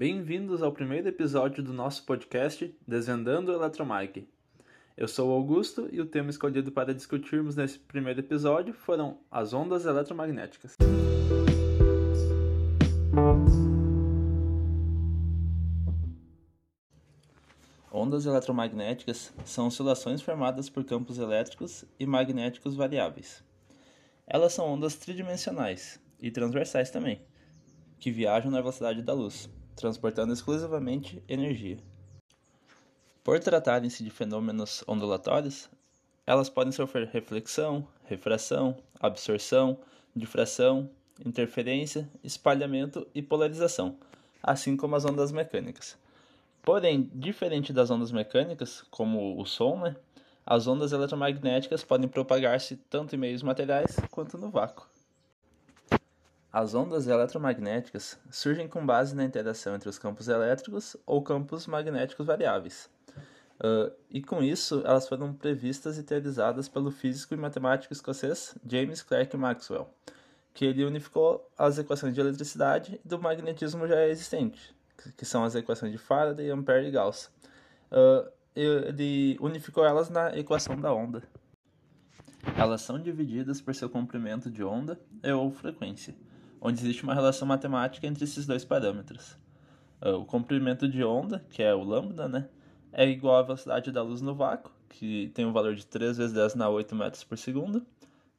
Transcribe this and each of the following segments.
Bem-vindos ao primeiro episódio do nosso podcast Desvendando o Eletromag. Eu sou Augusto e o tema escolhido para discutirmos nesse primeiro episódio foram as ondas eletromagnéticas. Ondas eletromagnéticas são oscilações formadas por campos elétricos e magnéticos variáveis. Elas são ondas tridimensionais e transversais também, que viajam na velocidade da luz, transportando exclusivamente energia. Por tratarem-se de fenômenos ondulatórios, elas podem sofrer reflexão, refração, absorção, difração, interferência, espalhamento e polarização, assim como as ondas mecânicas. Porém, diferente das ondas mecânicas, como o som, né, as ondas eletromagnéticas podem propagar-se tanto em meios materiais quanto no vácuo. As ondas eletromagnéticas surgem com base na interação entre os campos elétricos ou campos magnéticos variáveis. Uh, e com isso, elas foram previstas e teorizadas pelo físico e matemático escocês James Clerk Maxwell, que ele unificou as equações de eletricidade e do magnetismo já existente, que são as equações de Faraday, Ampere e Gauss. Uh, ele unificou elas na equação da onda. Elas são divididas por seu comprimento de onda ou frequência, onde existe uma relação matemática entre esses dois parâmetros. Uh, o comprimento de onda, que é o lambda, né, é igual à velocidade da luz no vácuo, que tem um valor de 3 vezes 10 na 8 metros por segundo,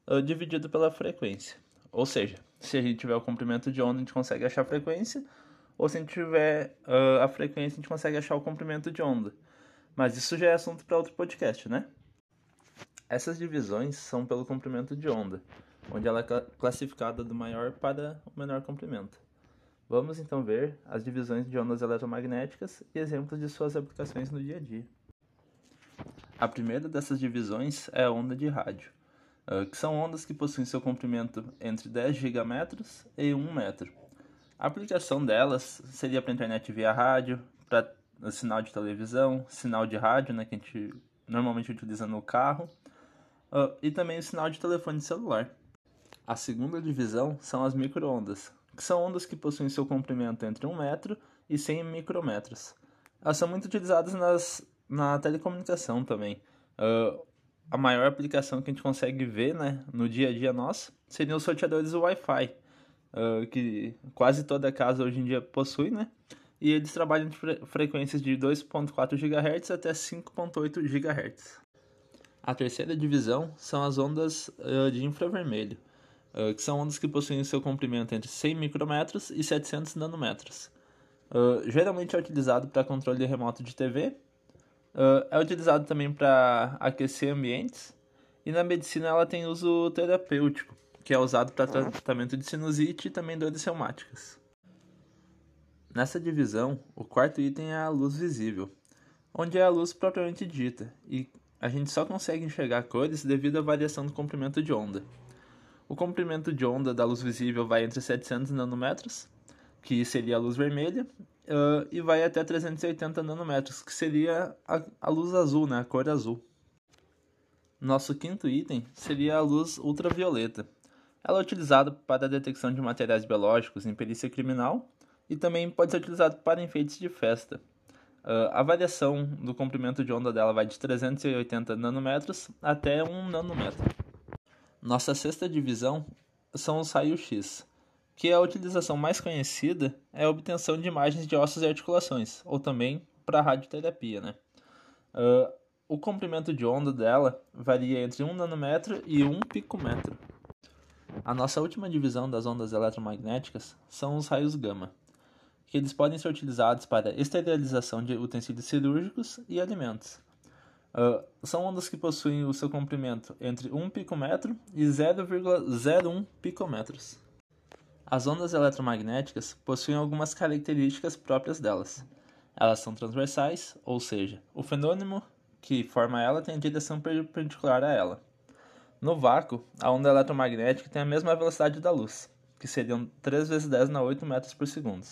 uh, dividido pela frequência. Ou seja, se a gente tiver o comprimento de onda, a gente consegue achar a frequência, ou se a gente tiver uh, a frequência, a gente consegue achar o comprimento de onda. Mas isso já é assunto para outro podcast, né? Essas divisões são pelo comprimento de onda, onde ela é classificada do maior para o menor comprimento. Vamos então ver as divisões de ondas eletromagnéticas e exemplos de suas aplicações no dia a dia. A primeira dessas divisões é a onda de rádio, ah, que são ondas que possuem seu comprimento entre 10 gigametros e 1 metro a aplicação delas seria para internet via rádio, para sinal de televisão, sinal de rádio, né, que a gente normalmente utiliza no carro, uh, e também o sinal de telefone celular. A segunda divisão são as microondas, que são ondas que possuem seu comprimento entre 1 metro e 100 micrômetros. Elas são muito utilizadas nas, na telecomunicação também. Uh, a maior aplicação que a gente consegue ver né, no dia a dia nosso seriam os sorteadores Wi-Fi uh, que quase toda casa hoje em dia possui, né? E eles trabalham de fre frequências de 2.4 GHz até 5.8 GHz. A terceira divisão são as ondas uh, de infravermelho, uh, que são ondas que possuem seu comprimento entre 100 micrômetros e 700 nanômetros. geralmente é utilizado para controle remoto de TV, é utilizado também para aquecer ambientes, e na medicina ela tem uso terapêutico, que é usado para tratamento de sinusite e também dores reumáticas. Nessa divisão, o quarto item é a luz visível, onde é a luz propriamente dita, e a gente só consegue enxergar cores devido à variação do comprimento de onda. O comprimento de onda da luz visível vai entre 700 nanômetros, que seria a luz vermelha, uh, e vai até 380 nanômetros, que seria a, a luz azul, né, a cor azul. Nosso quinto item seria a luz ultravioleta, ela é utilizada para a detecção de materiais biológicos em perícia criminal e também pode ser utilizada para enfeites de festa. Uh, a variação do comprimento de onda dela vai de 380 nanômetros até 1 nanômetro. Nossa sexta divisão são os raios-x, que a utilização mais conhecida é a obtenção de imagens de ossos e articulações, ou também para radioterapia. Né? Uh, o comprimento de onda dela varia entre 1 nanômetro e 1 picômetro. A nossa última divisão das ondas eletromagnéticas são os raios gama, que eles podem ser utilizados para esterilização de utensílios cirúrgicos e alimentos. Uh, são ondas que possuem o seu comprimento entre 1 picômetro e 0,01 picômetros. As ondas eletromagnéticas possuem algumas características próprias delas. Elas são transversais, ou seja, o fenômeno que forma ela tem direção perpendicular a ela. No vácuo, a onda eletromagnética tem a mesma velocidade da luz, que seriam 3 vezes 10 na 8 metros por segundo.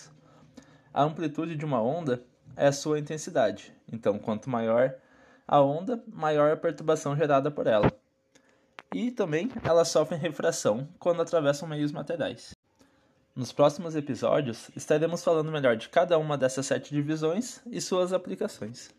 A amplitude de uma onda é a sua intensidade, então quanto maior a onda, maior a perturbação gerada por ela. E também elas sofrem refração quando atravessam meios materiais. Nos próximos episódios, estaremos falando melhor de cada uma dessas sete divisões e suas aplicações.